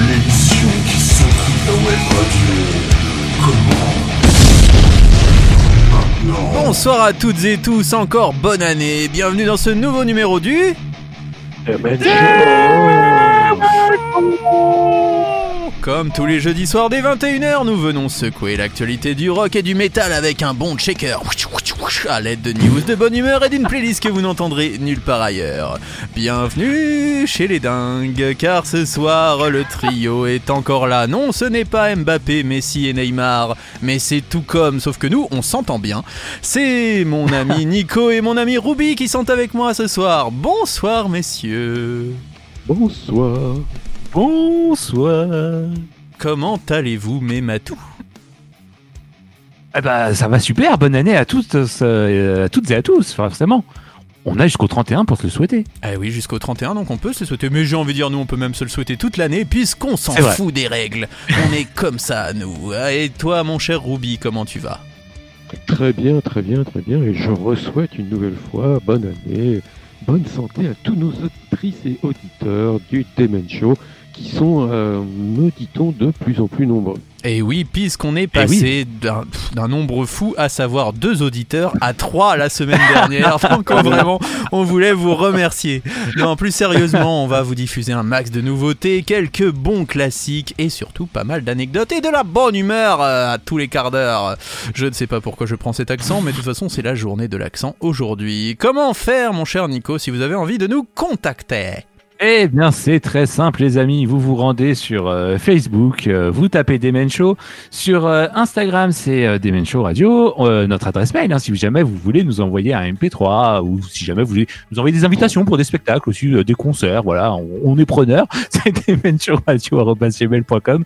L'émission qui s'occupe la web radio. Comment. Bonsoir à toutes et tous, encore bonne année, bienvenue dans ce nouveau numéro du... Comme tous les jeudis soirs dès 21h, nous venons secouer l'actualité du rock et du métal avec un bon checker à l'aide de news de bonne humeur et d'une playlist que vous n'entendrez nulle part ailleurs. Bienvenue chez les dingues, car ce soir le trio est encore là. Non, ce n'est pas Mbappé, Messi et Neymar, mais c'est tout comme, sauf que nous, on s'entend bien. C'est mon ami Nico et mon ami Ruby qui sont avec moi ce soir. Bonsoir messieurs. Bonsoir. Bonsoir. Comment allez-vous mes matous? Eh ben, ça va super. Bonne année à toutes, euh, à toutes et à tous, forcément. On a jusqu'au 31 pour se le souhaiter. Eh oui, jusqu'au 31, donc on peut se le souhaiter. Mais j'ai envie de dire, nous, on peut même se le souhaiter toute l'année, puisqu'on s'en fout des règles. On est comme ça, nous. Et toi, mon cher Ruby, comment tu vas? Très bien, très bien, très bien. Et je re-souhaite une nouvelle fois bonne année, bonne santé à tous nos auditrices et auditeurs du Demen Show qui sont, euh, me dit-on, de plus en plus nombreux. Et oui, puisqu'on est passé d'un- d'un nombre fou, à savoir deux auditeurs, à trois la semaine dernière. Donc on- vraiment, on voulait vous remercier. Non, plus sérieusement, on va vous diffuser un max de nouveautés, quelques bons classiques et surtout pas mal d'anecdotes et de la bonne humeur euh, à tous les quarts d'heure. Je ne sais pas pourquoi je prends cet accent, mais de toute façon, c'est la journée de l'accent aujourd'hui. Comment faire, mon cher Nico, si vous avez envie de nous contacter? Eh bien, c'est très simple, les amis. Vous vous rendez sur euh, Facebook, euh, vous tapez Demen Show. Sur euh, Instagram, c'est Demen Show Radio. Euh, notre adresse mail, hein, si jamais vous voulez nous envoyer un MP3 ou si jamais vous voulez nous envoyer des invitations pour des spectacles aussi, des concerts, voilà, on, on est preneur. C'est demenshowradio.com.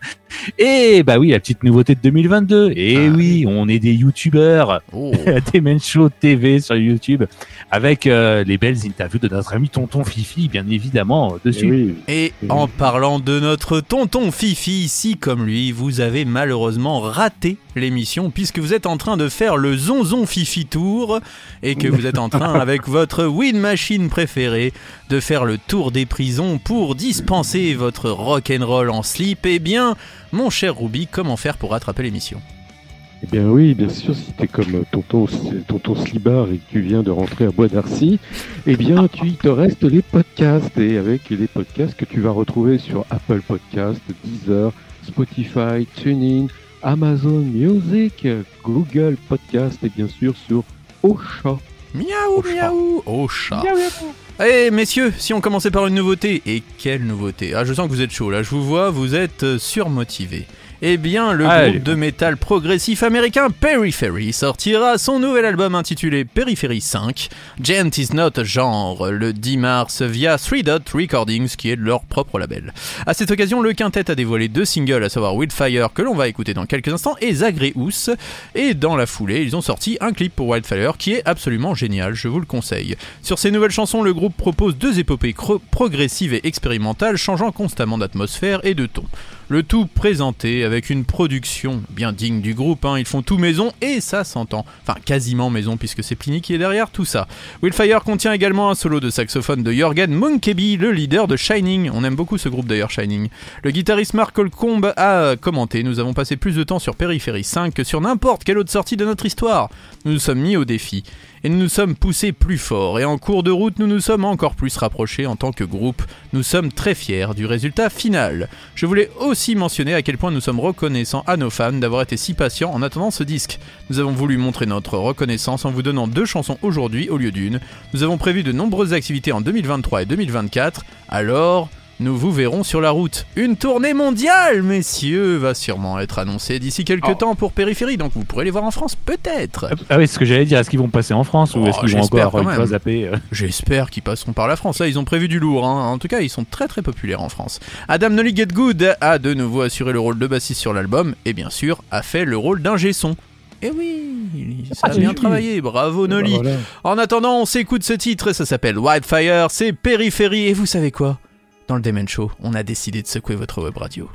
Et bah oui, la petite nouveauté de 2022. Et Ah oui, on est des youtubeurs. Oh. Demen Show TV sur YouTube avec les belles interviews de notre ami Tonton Fifi, bien évidemment, euh, Et oui, Et en parlant de notre tonton Fifi, si comme lui, vous avez malheureusement raté l'émission puisque vous êtes en train de faire le Zonzon Fifi Tour et que vous êtes en train avec votre Wind Machine préférée de faire le tour des prisons pour dispenser votre rock'n'roll en slip, eh bien, mon cher Ruby, comment faire pour rattraper l'émission? Eh bien oui, bien sûr, si t'es comme tonton, tonton Slibar et que tu viens de rentrer à Bois d'Arcy, eh bien tu il te reste les podcasts et avec les podcasts que tu vas retrouver sur Apple Podcasts, Deezer, Spotify, TuneIn, Amazon Music, Google Podcast et bien sûr sur Ocha. Miaou, Au chat. miaou, chat. Eh messieurs, si on commençait par une nouveauté, et quelle nouveauté? Ah je sens que vous êtes chaud là, je vous vois, vous êtes euh, surmotivé. Eh bien, le Allez. groupe de métal progressif américain Periphery sortira son nouvel album intitulé Periphery 5, Gent is not a genre, le 10 mars via Three Dot Recordings, qui est leur propre label. À cette occasion, le quintet a dévoilé deux singles, à savoir Wildfire, que l'on va écouter dans quelques instants, et Zagreus. Et dans la foulée, ils ont sorti un clip pour Wildfire qui est absolument génial, je vous le conseille. Sur ces nouvelles chansons, le groupe propose deux épopées progressives et expérimentales, changeant constamment d'atmosphère et de ton. Le tout présenté avec une production bien digne du groupe, hein. ils font tout maison et ça s'entend. Enfin, quasiment maison puisque c'est Pliny qui est derrière tout ça. Wildfire contient également un solo de saxophone de Jorgen Munkeby, le leader de Shining. On aime beaucoup ce groupe d'ailleurs, Shining. Le guitariste Mark Holcomb a commenté Nous avons passé plus de temps sur Periphery 5 que sur n'importe quelle autre sortie de notre histoire. Nous nous sommes mis au défi et nous nous sommes poussés plus fort et en cours de route nous nous sommes encore plus rapprochés en tant que groupe. Nous sommes très fiers du résultat final. Je voulais aussi mentionner à quel point nous sommes reconnaissants à nos fans d'avoir été si patients en attendant ce disque. Nous avons voulu montrer notre reconnaissance en vous donnant deux chansons aujourd'hui au lieu d'une. Nous avons prévu de nombreuses activités en 2023 et 2024, alors nous vous verrons sur la route. Une tournée mondiale, messieurs, va sûrement être annoncée d'ici quelques oh. temps pour Périphérie, donc vous pourrez les voir en France, peut-être. Ah, ah oui, c'est ce que j'allais dire. Est-ce qu'ils vont passer en France ou oh, est-ce qu'ils vont encore euh, une euh J'espère qu'ils passeront par la France. Là, ils ont prévu du lourd. Hein. En tout cas, ils sont très très populaires en France. Adam Nolly Get Good a de nouveau assuré le rôle de bassiste sur l'album et bien sûr a fait le rôle d'un son. Eh oui, ça ah, a bien travaillé, bravo eh ben, Nolly. En attendant, on s'écoute ce titre, ça s'appelle Wildfire, c'est Périphérie, et vous savez quoi? dans le Demen Show, on a décidé de secouer votre web radio.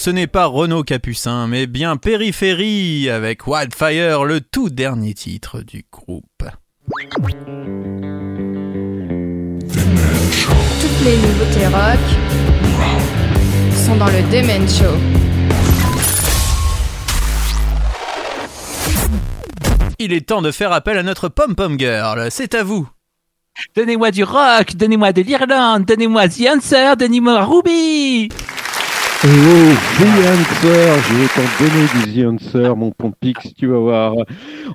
Ce n'est pas Renaud Capucin, mais bien Périphérie avec Wildfire, le tout dernier titre du groupe. Toutes les nouveautés rock sont dans le Demen Show. Il est temps de faire appel à notre pom-pom girl, c'est à vous. Donnez-moi du rock, donnez-moi de l'Irlande, donnez-moi The Answer, donnez-moi Ruby Oh, The Answer, je vais t'en donner du The Answer, mon pompix, tu vas voir.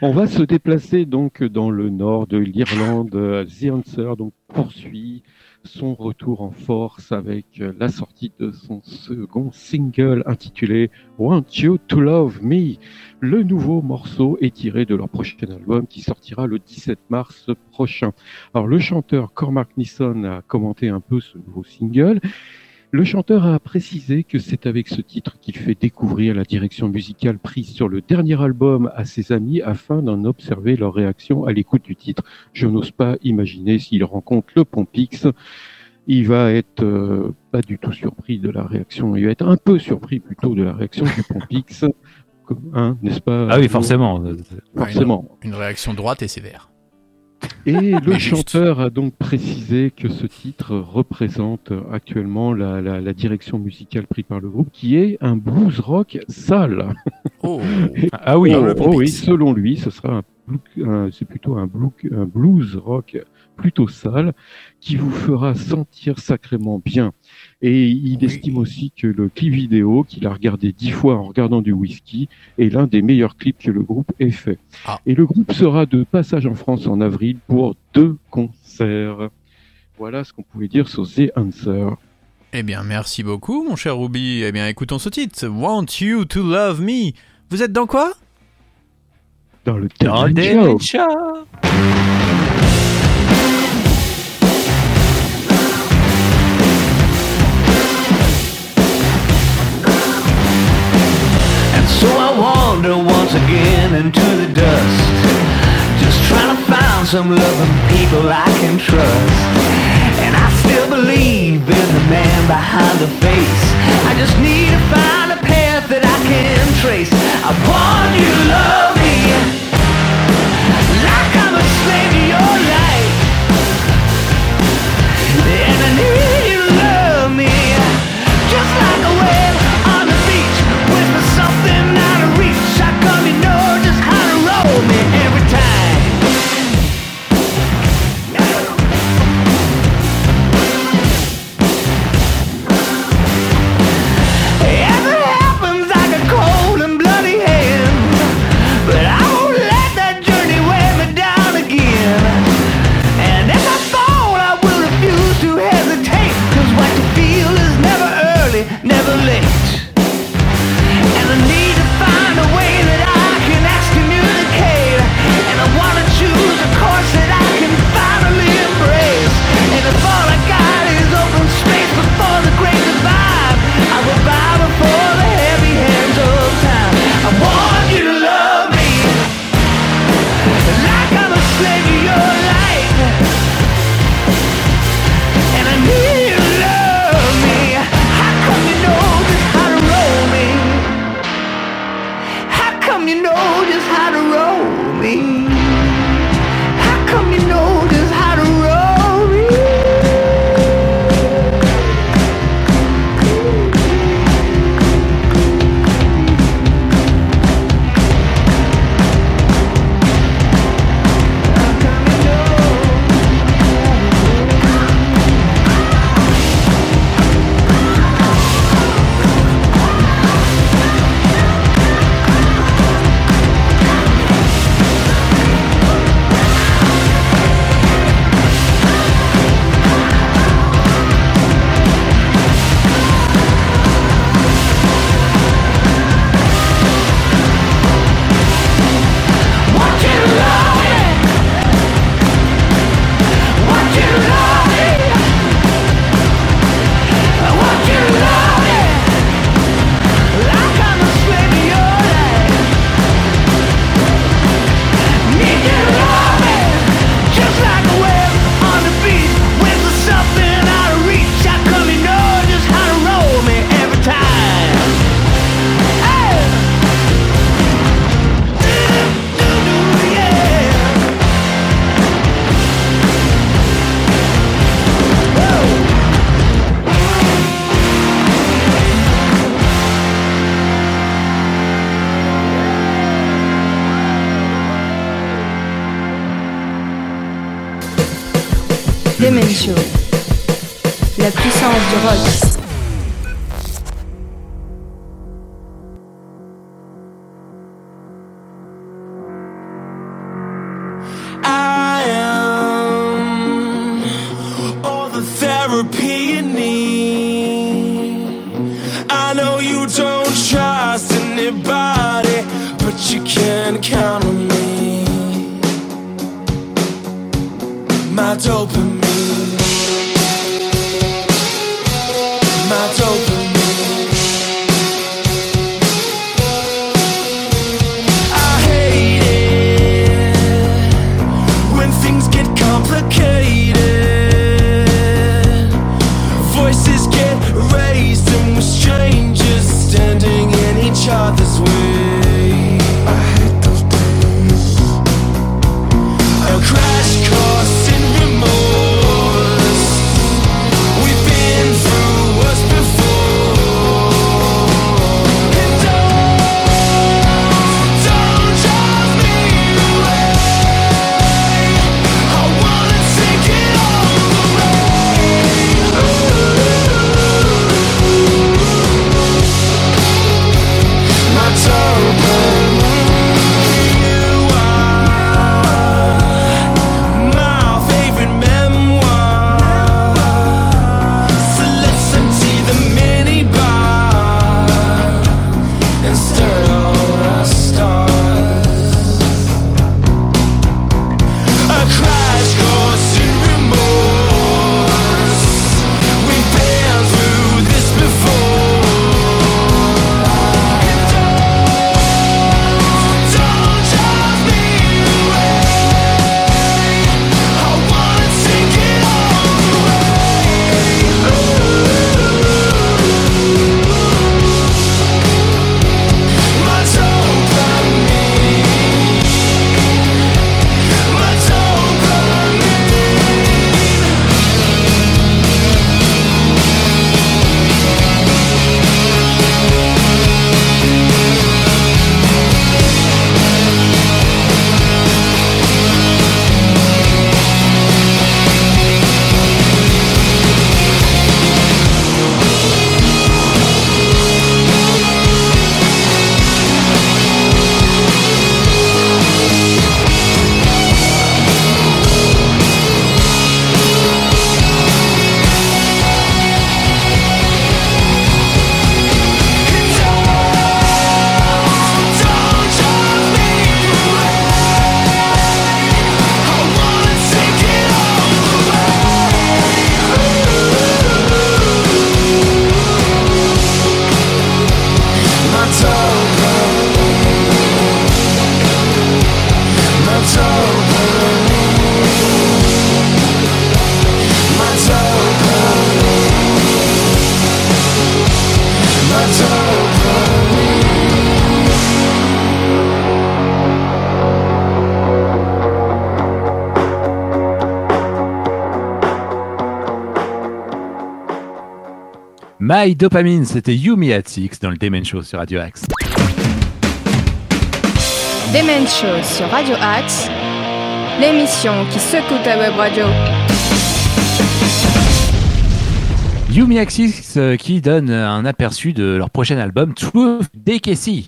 On va se déplacer donc dans le nord de l'Irlande. The Answer donc poursuit son retour en force avec la sortie de son second single intitulé Want You to Love Me. Le nouveau morceau est tiré de leur prochain album qui sortira le 17 mars prochain. Alors le chanteur Cormac Nisson a commenté un peu ce nouveau single. Le chanteur a précisé que c'est avec ce titre qu'il fait découvrir la direction musicale prise sur le dernier album à ses amis afin d'en observer leur réaction à l'écoute du titre. Je n'ose pas imaginer s'il rencontre le Pompix. Il va être euh, pas du tout surpris de la réaction. Il va être un peu surpris plutôt de la réaction du Pompix. Hein, n'est-ce pas Ah oui, forcément. Forcément. Une, une réaction droite et sévère. Et le chanteur a donc précisé que ce titre représente actuellement la, la- la direction musicale prise par le groupe, qui est un blues rock sale. Oh, Ah oui, Oh, oh oui, selon lui, ce sera un, blue- un- c'est plutôt un, blue- un blues rock plutôt sale qui vous fera sentir sacrément bien. Et il Oui. estime aussi que le clip vidéo, qu'il a regardé dix fois en regardant du whisky, est l'un des meilleurs clips que le groupe ait fait. Ah. Et le groupe sera de passage en France en avril pour deux concerts. Voilà ce qu'on pouvait dire sur The Answer. Eh bien, merci beaucoup, mon cher Ruby. Eh bien, écoutons ce titre. Want you to love me. Vous êtes dans quoi? Dans le des Show. Once again into the dust. Just trying to find some loving people I can trust. And I still believe in the man behind the face. I just need to find a path that I can trace. I want you to love me Like I'm a slave to your life. And I need Demen. La puissance du rock. My Dopamine, c'était Yumi at Six dans le Demen Show sur Radio Axe. Demen Show sur Radio Axe. L'émission qui secoue ta web radio. Yumi Axis euh, qui donne un aperçu de leur prochain album Truth Decay.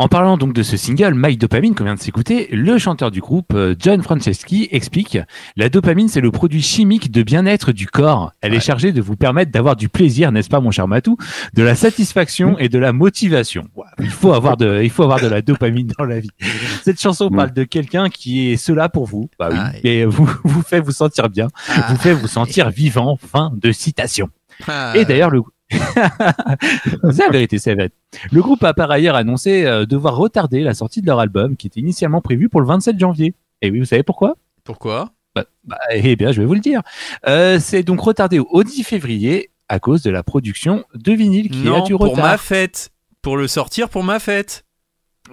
En parlant donc de ce single My Dopamine qu'on vient de s'écouter, le chanteur du groupe euh, John Franceschi explique la dopamine c'est le produit chimique de bien-être du corps. Elle est chargée de vous permettre d'avoir du plaisir, n'est-ce pas mon cher Matou, de la satisfaction et de la motivation. Il faut avoir de il faut avoir de la dopamine dans la vie. Cette chanson parle de quelqu'un qui est cela pour vous. Bah oui, Ah, et vous vous fait vous sentir bien, vous fait vous sentir vivant. Fin de citation. Ah, Et d'ailleurs, le c'est la vérité, c'est vrai. Le groupe a par ailleurs annoncé euh, devoir retarder la sortie de leur album qui était initialement prévu pour le 27 janvier. Et oui, vous savez pourquoi? Pourquoi? Bah, bah, Eh bien, je vais vous le dire. Euh, c'est donc retardé au 10 février à cause de la production de vinyle qui a Non, du pour retard. ma fête. Pour le sortir pour ma fête.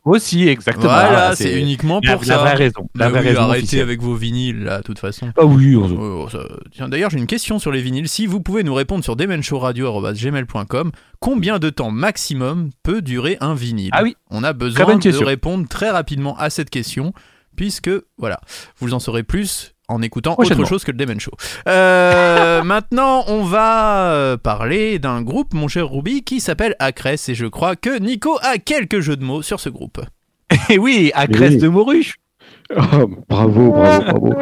Aussi, exactement. Voilà, Ah, c'est uniquement la, pour la ça. vraie raison. La vraie oui, raison arrêtez officielle. avec vos vinyles là, de toute façon. Ah oui, on- Oh, ça- Tiens, d'ailleurs, j'ai une question sur les vinyles. Si vous pouvez nous répondre sur demenshowradio.gmail.com, combien de temps maximum peut durer un vinyle Ah oui. On a besoin de répondre très rapidement à cette question, puisque, voilà, vous en saurez plus en écoutant autre chose que le Demen Show. Euh, maintenant, on va euh, parler d'un groupe, mon cher Ruby, qui s'appelle Acres, et je crois que Nico a quelques jeux de mots sur ce groupe. Et oui, Cresse oui. de Moruche. Ah, bravo, bravo, bravo.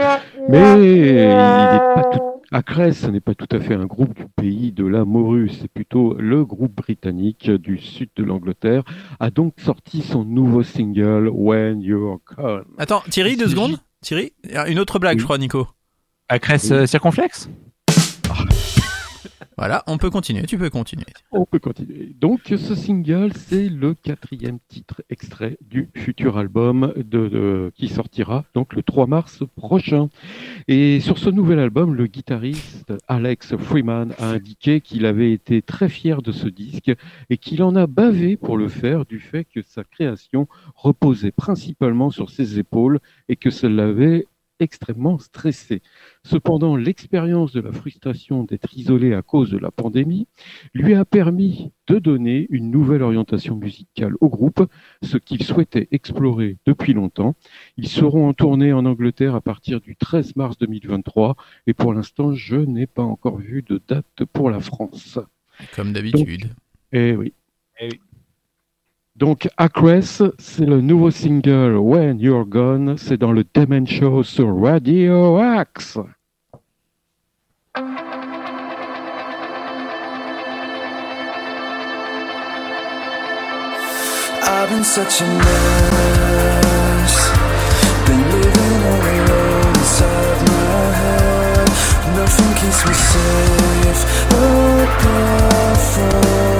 Mais il n'est pas tout. Acres, ce n'est pas tout à fait un groupe du pays de la morue, c'est plutôt le groupe britannique du sud de l'Angleterre, a donc sorti son nouveau single When You're Gone. Attends, Thierry, deux secondes Thierry Une autre blague, Oui. je crois, Nico. À Cresse Oui. euh, circonflexe. Voilà, on peut continuer, tu peux continuer. On peut continuer. Donc, ce single, c'est le quatrième titre extrait du futur album qui sortira donc le 3 mars prochain. Et sur ce nouvel album, le guitariste Alex Freeman a indiqué qu'il avait été très fier de ce disque et qu'il en a bavé pour le faire du fait que sa création reposait principalement sur ses épaules et que ça l'avait extrêmement stressé. Cependant, l'expérience de la frustration d'être isolé à cause de la pandémie lui a permis de donner une nouvelle orientation musicale au groupe, ce qu'il souhaitait explorer depuis longtemps. Ils seront en tournée en Angleterre à partir du 13 mars 2023 et pour l'instant, je n'ai pas encore vu de date pour la France. Comme d'habitude. Eh oui. Eh oui. Donc, Acress, c'est le nouveau single When You're Gone, c'est dans le Demen Show sur Radio Axe. I've been such a mess. Been living all alone inside my head. Nothing keeps me safe apart from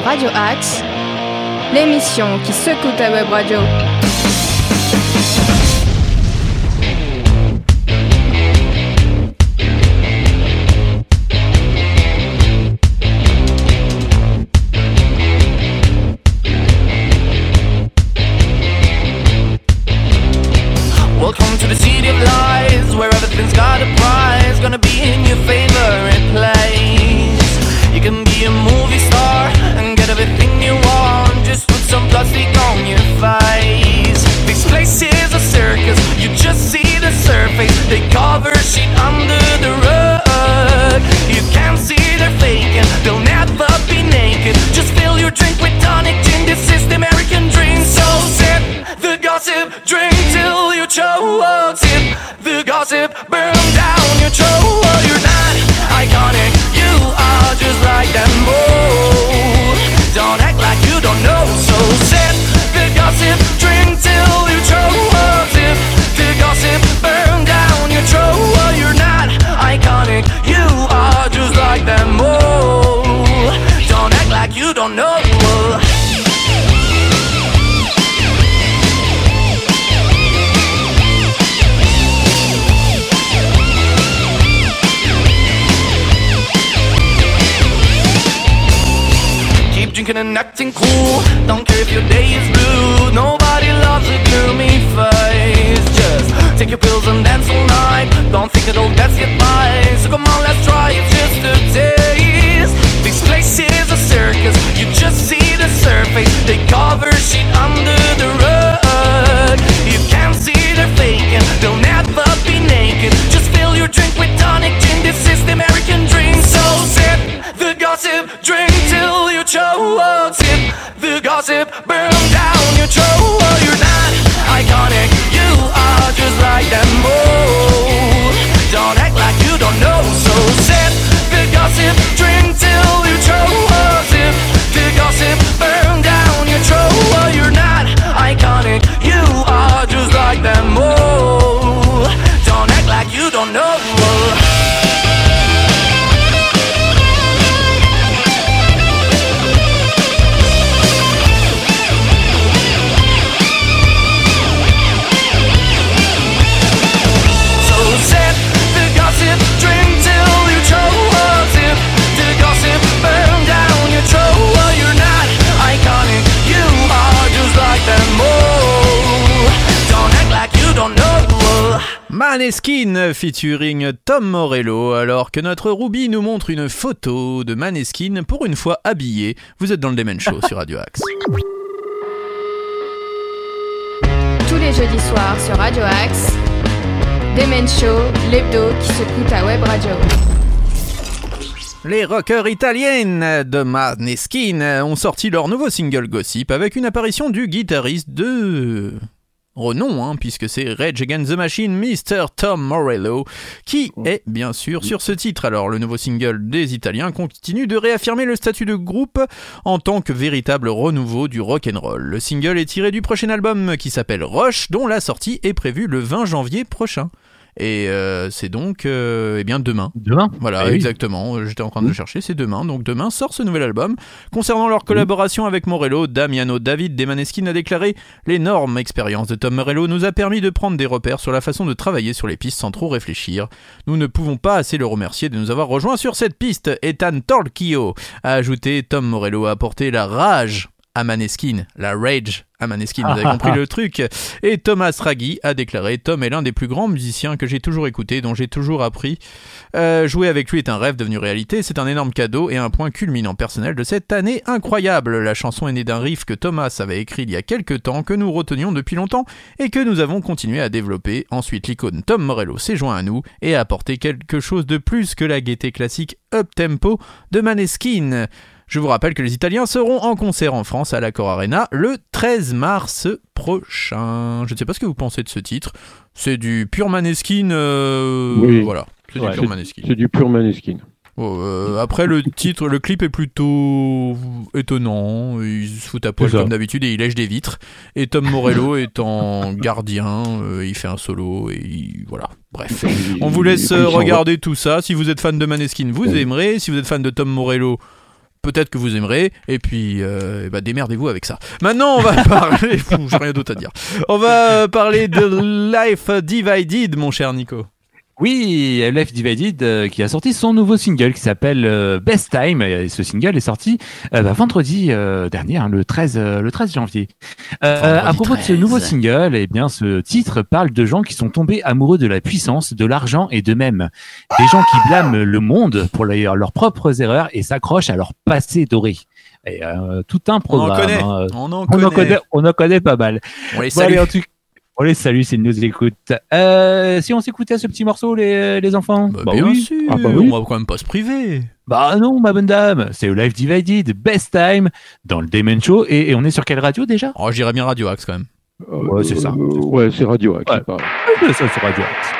Radio Axe l'émission qui secoue ta web radio. Maneskin featuring Tom Morello, alors que notre Ruby nous montre une photo de Maneskin pour une fois habillé. Vous êtes dans le Demen Show sur Radio Axe. Tous les jeudis soirs sur Radio Axe, Demen Show, l'hebdo qui secoue ta web radio. Les rockers italiennes de Maneskin ont sorti leur nouveau single Gossip avec une apparition du guitariste de renom, hein, puisque c'est Rage Against the Machine, Mr. Tom Morello, qui est bien sûr sur ce titre. Alors le nouveau single des Italiens continue de réaffirmer le statut de groupe en tant que véritable renouveau du rock'n'roll. Le single est tiré du prochain album qui s'appelle Rush, dont la sortie est prévue le 20 janvier prochain. Et euh, c'est donc euh, eh bien demain. Demain Voilà, Eh oui. exactement. J'étais en train de le chercher, c'est demain. Donc demain sort ce nouvel album. Concernant leur collaboration avec Morello, Damiano David Demaneskin a déclaré L'énorme expérience de Tom Morello nous a permis de prendre des repères sur la façon de travailler sur les pistes sans trop réfléchir. Nous ne pouvons pas assez le remercier de nous avoir rejoints sur cette piste. Ethan Torquillo a ajouté Tom Morello a apporté la rage à Maneskin, la rage à Maneskin, vous avez compris le truc. Et Thomas Raggi a déclaré Tom est l'un des plus grands musiciens que j'ai toujours écouté, dont j'ai toujours appris. Euh, jouer avec lui est un rêve devenu réalité, c'est un énorme cadeau et un point culminant personnel de cette année incroyable. La chanson est née d'un riff que Thomas avait écrit il y a quelques temps, que nous retenions depuis longtemps et que nous avons continué à développer. Ensuite, l'icône Tom Morello s'est joint à nous et a apporté quelque chose de plus que la gaieté classique up-tempo de Maneskin. Je vous rappelle que les Italiens seront en concert en France à l'Accor Arena le 13 mars prochain. Je ne sais pas ce que vous pensez de ce titre. C'est du pur Maneskin. euh, Oui. Voilà. C'est Ouais. du pur Maneskin. C'est du pur Maneskin. Oh, euh, après le titre, le clip est plutôt étonnant. Il se fout à poil comme d'habitude et il lèche des vitres. Et Tom Morello est en gardien. euh, il fait un solo et il- voilà. Bref. On vous laisse regarder tout ça. Si vous êtes fan de Maneskin, vous aimerez. Si vous êtes fan de Tom Morello, peut-être que vous aimerez, et puis euh, bah, démerdez-vous avec ça. Maintenant, on va parler. J'ai rien d'autre à dire. On va parler de Life Divided, mon cher Nico. Oui, Left Divided euh, qui a sorti son nouveau single qui s'appelle euh, Best Time. Et ce single est sorti euh, bah, vendredi euh, dernier, hein, le 13 euh, le 13 janvier. Euh, à propos de ce 13. nouveau single, eh bien ce titre parle de gens qui sont tombés amoureux de la puissance, de l'argent et d'eux-mêmes. Des gens qui blâment le monde pour leur- leurs propres erreurs et s'accrochent à leur passé doré. Et euh, tout un On en programme. connaît. hein. On en On connaît. en connaît, on en connaît pas mal. On les Bon, allez, salue. en tout- on les salue s'ils nous écoutent. Euh, si on s'écoutait ce petit morceau, les, les enfants? Bah, Bah bien oui. sûr, Ah bah oui. on va quand même pas se priver. Bah non, ma bonne dame, c'est au Live Divided, Best Time, dans le Damon Show. Et, et on est sur quelle radio déjà? Oh, j'irais bien Radio Axe quand même. Ouais, c'est ça. Euh, ouais, c'est Radio Axe, Ouais. c'est Radio Axe.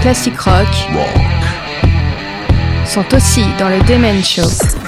Classiques rock sont aussi dans le Demen Show.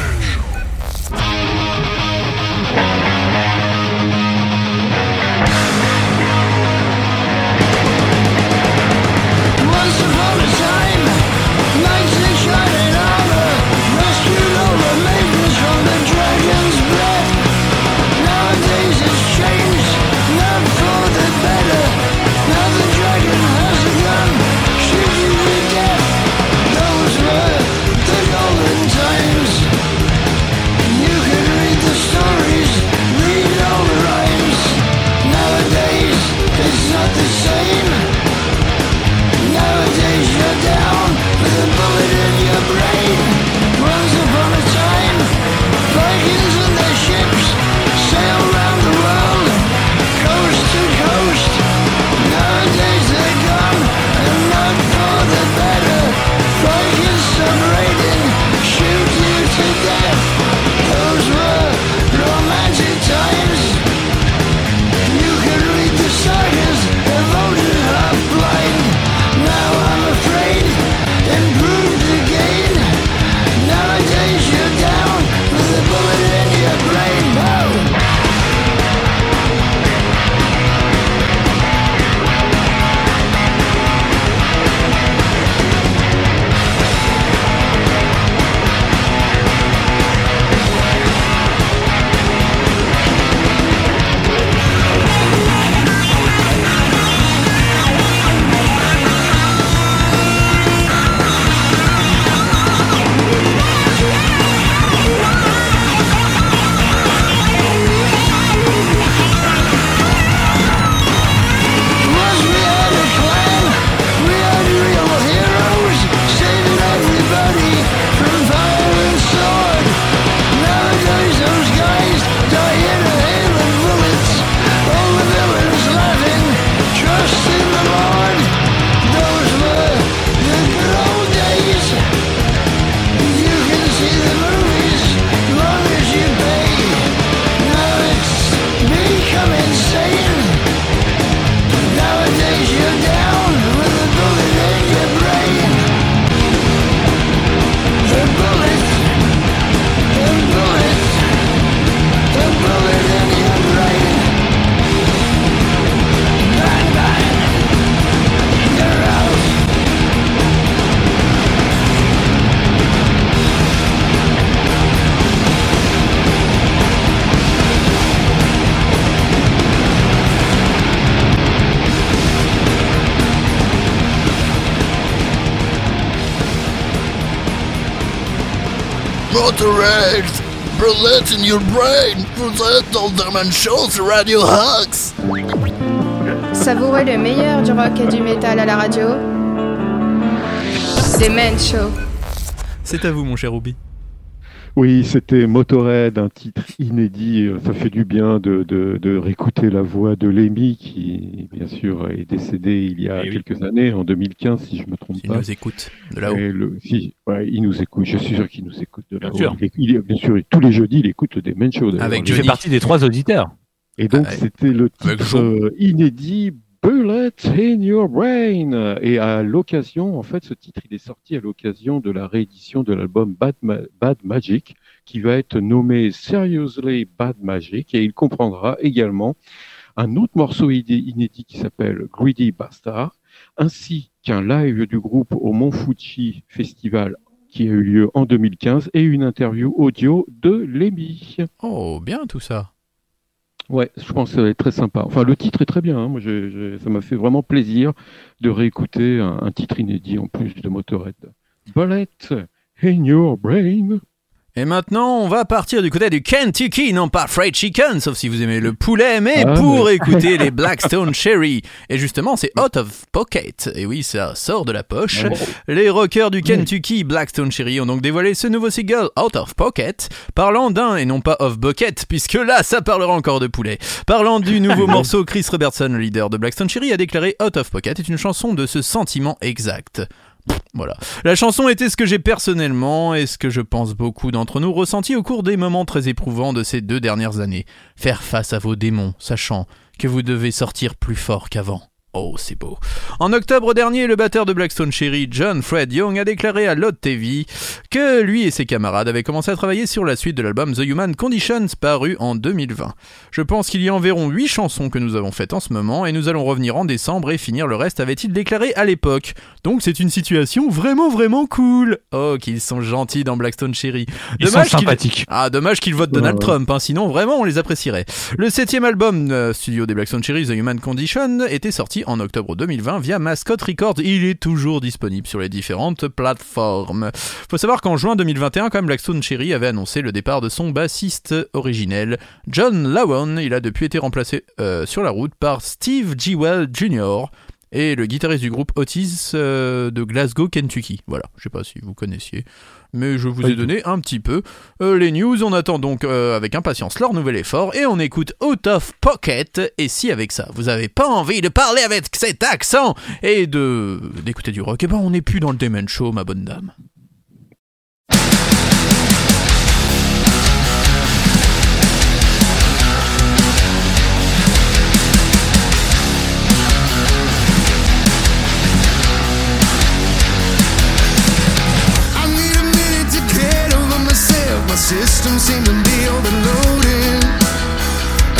Motorhead, bullet in your brain. Show sur Radio Hux. Savourez le meilleur du rock et du métal à la radio. Demen Show. C'est à vous, mon cher Ruby. Oui, c'était Motorhead, un titre inédit. Euh, Ça fait du bien de, de, de réécouter la voix de Lemmy, qui bien sûr est décédé il y a Eh oui. quelques années, en 2015, si je me trompe pas. nous écoute de là-haut. Le- si, ouais, il nous écoute. Je suis sûr qu'il nous écoute de Bien là-haut. sûr. Il, il- bien sûr, et tous les jeudis, il écoute des shows. d'ailleurs. Avec Il fait Johnny. partie des trois auditeurs. Et donc, Ah, c'était le titre euh, inédit Bullet in Your Brain. Et à l'occasion, en fait, ce titre, il est sorti à l'occasion de la réédition de l'album Bad, Ma- Bad Magic, qui va être nommé Seriously Bad Magic. Et il comprendra également un autre morceau inédit qui s'appelle Greedy Bastard, ainsi qu'un live du groupe au Mont Fuji Festival qui a eu lieu en 2015 et une interview audio de Lemmy. Oh, bien tout ça. Ouais, je pense que ça va être très sympa. Enfin, le titre est très bien. hein. Moi, ça m'a fait vraiment plaisir de réécouter un, un titre inédit en plus de Motorhead. Bullet in your brain. Et maintenant, on va partir du côté du Kentucky, non pas fried chicken, sauf si vous aimez le poulet, mais Ah, pour mais- écouter les Blackstone Cherry. Et justement, c'est Out of Pocket. Et oui, ça sort de la poche. Les rockers du Kentucky Blackstone Cherry ont donc dévoilé ce nouveau single Out of Pocket, parlant d'un et non pas of bucket, puisque là ça parlera encore de poulet. Parlant du nouveau morceau, Chris Robertson, le leader de Blackstone Cherry, a déclaré Out of Pocket est une chanson de ce sentiment exact. Voilà. La chanson était ce que j'ai personnellement et ce que je pense beaucoup d'entre nous ressenti au cours des moments très éprouvants de ces deux dernières années. Faire face à vos démons, sachant que vous devez sortir plus fort qu'avant. Oh, c'est beau. En octobre dernier, le batteur de Blackstone Cherry, John Fred Young, a déclaré à Lot TV que lui et ses camarades avaient commencé à travailler sur la suite de l'album The Human Conditions paru en 2020. Je pense qu'il y a environ 8 chansons que nous avons faites en ce moment et nous allons revenir en décembre et finir le reste, avait-il déclaré à l'époque. Donc c'est une situation vraiment vraiment cool. Oh, qu'ils sont gentils dans Blackstone Cherry. Ils sont Dommage qu'ils- sympathiques. ah, dommage qu'il vote Donald Ouais, ouais. Trump, hein, sinon vraiment on les apprécierait. Le septième album euh, studio des Blackstone Cherry, The Human Condition, était sorti en octobre 2020 via Mascot Records. Il est toujours disponible sur les différentes plateformes. Faut savoir qu'en juin 2021, quand même, Blackstone Cherry avait annoncé le départ de son bassiste originel, John Lawon. Il a depuis été remplacé euh, sur la route par Steve Jewell Jr. Et le guitariste du groupe Otis euh, de Glasgow, Kentucky. Voilà, je sais pas si vous connaissiez, mais je vous ai donné un petit peu euh, les news. On attend donc euh, avec impatience leur nouvel effort et on écoute Out of Pocket. Et si avec ça, vous avez pas envie de parler avec cet accent et de d'écouter du rock, eh ben on n'est plus dans le Demen Show, ma bonne dame. My system seems to be overloaded.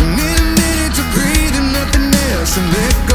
I need a minute to breathe and nothing else and let go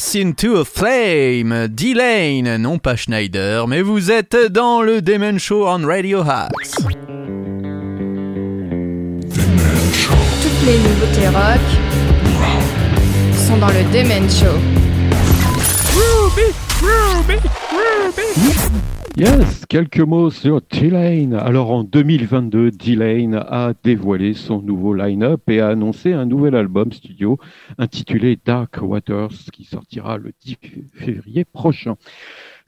Moss into a Flame, D-Lane, non pas Schneider, mais vous êtes dans le Demon Show on Radio Hacks. Toutes les nouveautés rock sont dans le Demen Show. Yes, quelques mots sur D-Lane. Alors en 2022, D-Lane a dévoilé son nouveau line-up et a annoncé un nouvel album studio intitulé Dark Waters qui sortira le 10 février prochain.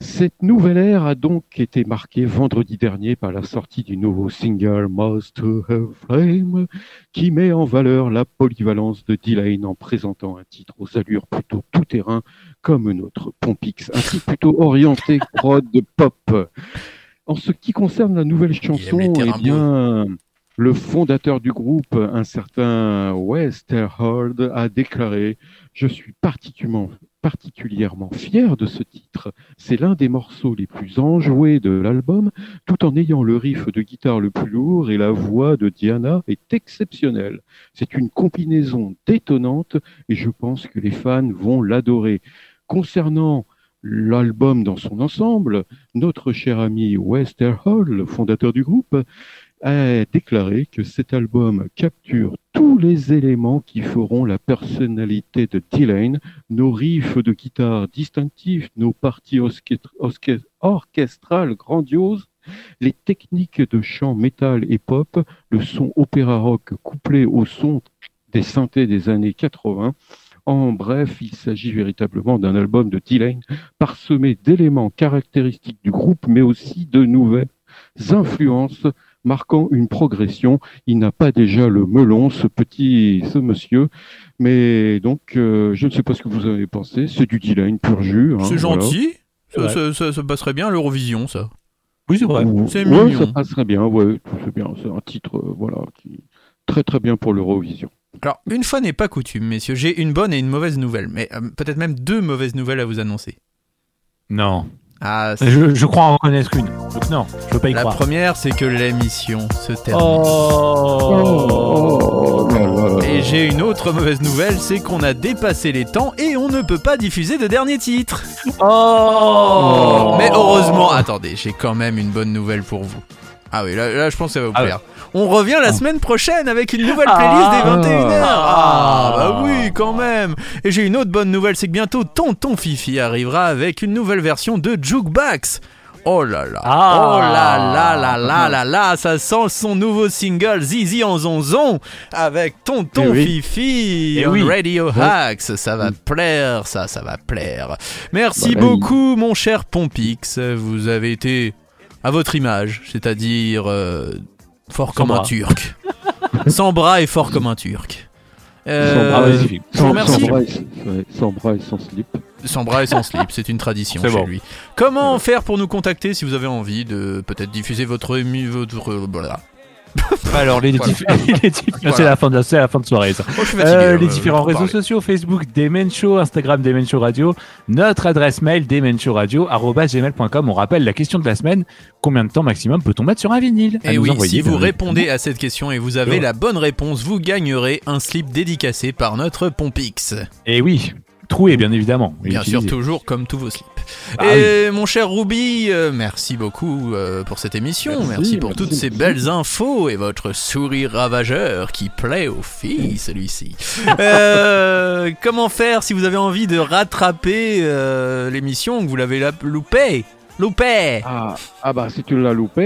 Cette nouvelle ère a donc été marquée vendredi dernier par la sortie du nouveau single Most to Have Flame qui met en valeur la polyvalence de D-Lane en présentant un titre aux allures plutôt tout-terrain comme notre Pompix, un titre plutôt orienté prod de pop. En ce qui concerne la nouvelle chanson, eh bien, le fondateur du groupe, un certain Westerhold, a déclaré Je suis particulièrement, particulièrement fier de ce titre. C'est l'un des morceaux les plus enjoués de l'album, tout en ayant le riff de guitare le plus lourd et la voix de Diana est exceptionnelle. C'est une combinaison détonnante et je pense que les fans vont l'adorer. Concernant l'album dans son ensemble, notre cher ami Westerhold, le fondateur du groupe, a déclaré que cet album capture tous les éléments qui feront la personnalité de Dylan, nos riffs de guitare distinctifs, nos parties orchestra- orchestra- orchestrales grandioses, les techniques de chant métal et pop, le son opéra rock couplé au son des synthés des années 80. En bref, il s'agit véritablement d'un album de Dylan parsemé d'éléments caractéristiques du groupe, mais aussi de nouvelles influences marquant une progression. Il n'a pas déjà le melon, ce petit, ce monsieur. Mais donc, euh, je ne sais pas ce que vous avez pensé. C'est du Dylan pur jus. hein, C'est voilà. gentil. Ça, Ouais. ça- ça- ça passerait bien à l'Eurovision, ça. Oui, c'est vrai. C'est ouais, mignon. ça passerait bien. Ouais, c'est bien. C'est un titre, euh, voilà, qui très très bien pour l'Eurovision. Alors, une fois n'est pas coutume, messieurs, j'ai une bonne et une mauvaise nouvelle, mais euh, peut-être même deux mauvaises nouvelles à vous annoncer. Non. Ah, Je, je crois en reconnaître une. Donc non, je veux pas y la croire. première, c'est que l'émission se termine. Oh. Et j'ai une autre mauvaise nouvelle, c'est qu'on a dépassé les temps et on ne peut pas diffuser de dernier titre. Oh. Mais heureusement, attendez, j'ai quand même une bonne nouvelle pour vous. Ah oui, là, là, je pense que ça va vous Ah plaire. On revient la semaine prochaine avec une nouvelle Ah. playlist des 21h. Ah, Ah. bah oui, quand même. Et j'ai une autre bonne nouvelle, c'est que bientôt Tonton Fifi arrivera avec une nouvelle version de Jukebox. Oh là là, Ah. oh là là là là là là, ça sent son nouveau single Zizi en zonzon avec Tonton Eh oui. Fifi Eh on oui. Radio Hacks. Ça va plaire, ça, ça va plaire. Merci Bah, beaucoup, mon cher Pompix. Vous avez été à votre image, c'est-à-dire euh, fort Sans comme un turc. Sans bras et fort comme un turc. Euh, Sans bras, magnifique. je vous Sans, remercie. sans bras et, ouais, sans bras et sans slip. sans bras et sans slip, c'est une tradition C'est chez bon. lui. Comment faire pour nous contacter si vous avez envie de peut-être diffuser votre ému, votre voilà. Alors les, Voilà. les c'est la fin de la fin de soirée ça. Oh, fatigué, Euh, les je différents réseaux parler. sociaux Facebook Demen Show, Instagram Demen Show Radio, notre adresse mail demenshowradio@gmail.com. On rappelle la question de la semaine combien de temps maximum peut-on mettre sur un vinyle? Et nous oui, si vous répondez à cette question et vous avez la bonne réponse, vous gagnerez un slip dédicacé par notre Pompix. Et oui, troué bien évidemment. Bien sûr, toujours comme tous vos slips. Ah et mon cher Ruby, euh, merci beaucoup euh, pour cette émission. Merci, Merci, pour merci, toutes ces belles infos et votre sourire ravageur qui plaît aux filles, celui-ci. Euh, comment faire si vous avez envie de rattraper euh, l'émission, que vous l'avez la- loupée? Loupé Ah, ah bah si tu l'as loupé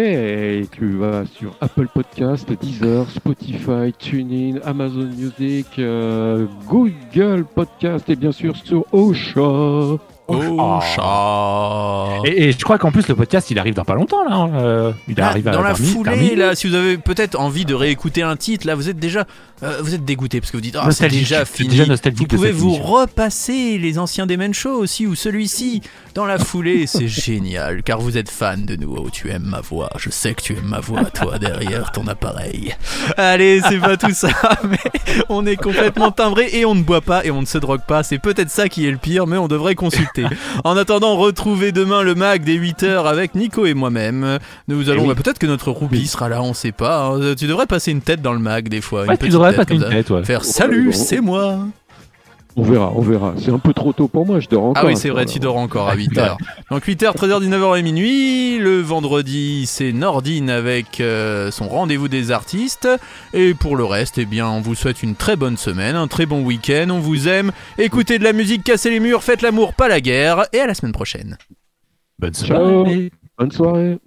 et tu vas sur Apple Podcast, Deezer, Spotify, TuneIn, Amazon Music, euh, Google Podcast et bien sûr sur Ocha. Oh, Et, et je crois qu'en plus le podcast il arrive dans pas longtemps là. hein. Euh, il arrive à dans la foulée, là, si vous avez peut-être envie de réécouter un titre, là, vous êtes déjà, euh, vous êtes dégoûté parce que vous dites, ah, c'est déjà fini. déjà vous pouvez vous émission. repasser les anciens Demen Show aussi ou celui-ci dans la foulée, c'est génial, car vous êtes fan de nous. Oh, tu aimes ma voix, je sais que tu aimes ma voix, toi derrière ton appareil. Allez, c'est pas tout ça, mais on est complètement timbré et on ne boit pas et on ne se drogue pas. C'est peut-être ça qui est le pire, mais on devrait consulter. En attendant, retrouvez demain le mag des 8h avec Nico et moi-même. Nous allons, oui. bah, peut-être que notre roupie Oui. sera là, on sait pas. hein. Tu devrais passer une tête dans le mag des fois. une Ouais, tu petite devrais tête pas comme une ça. tête, ouais. Faire salut, bon. c'est moi. On verra, on verra. C'est un peu trop tôt pour moi, je dors encore. Ah oui, à c'est ce vrai, tu dors encore à 8h. Donc 8h, 13h, 19h et minuit. Le vendredi, c'est Nordine avec euh, son rendez-vous des artistes. Et pour le reste, eh bien, on vous souhaite une très bonne semaine, un très bon week-end. On vous aime. Écoutez de la musique, cassez les murs, faites l'amour, pas la guerre. Et à la semaine prochaine. Bonne Ciao. soirée. Bonne soirée.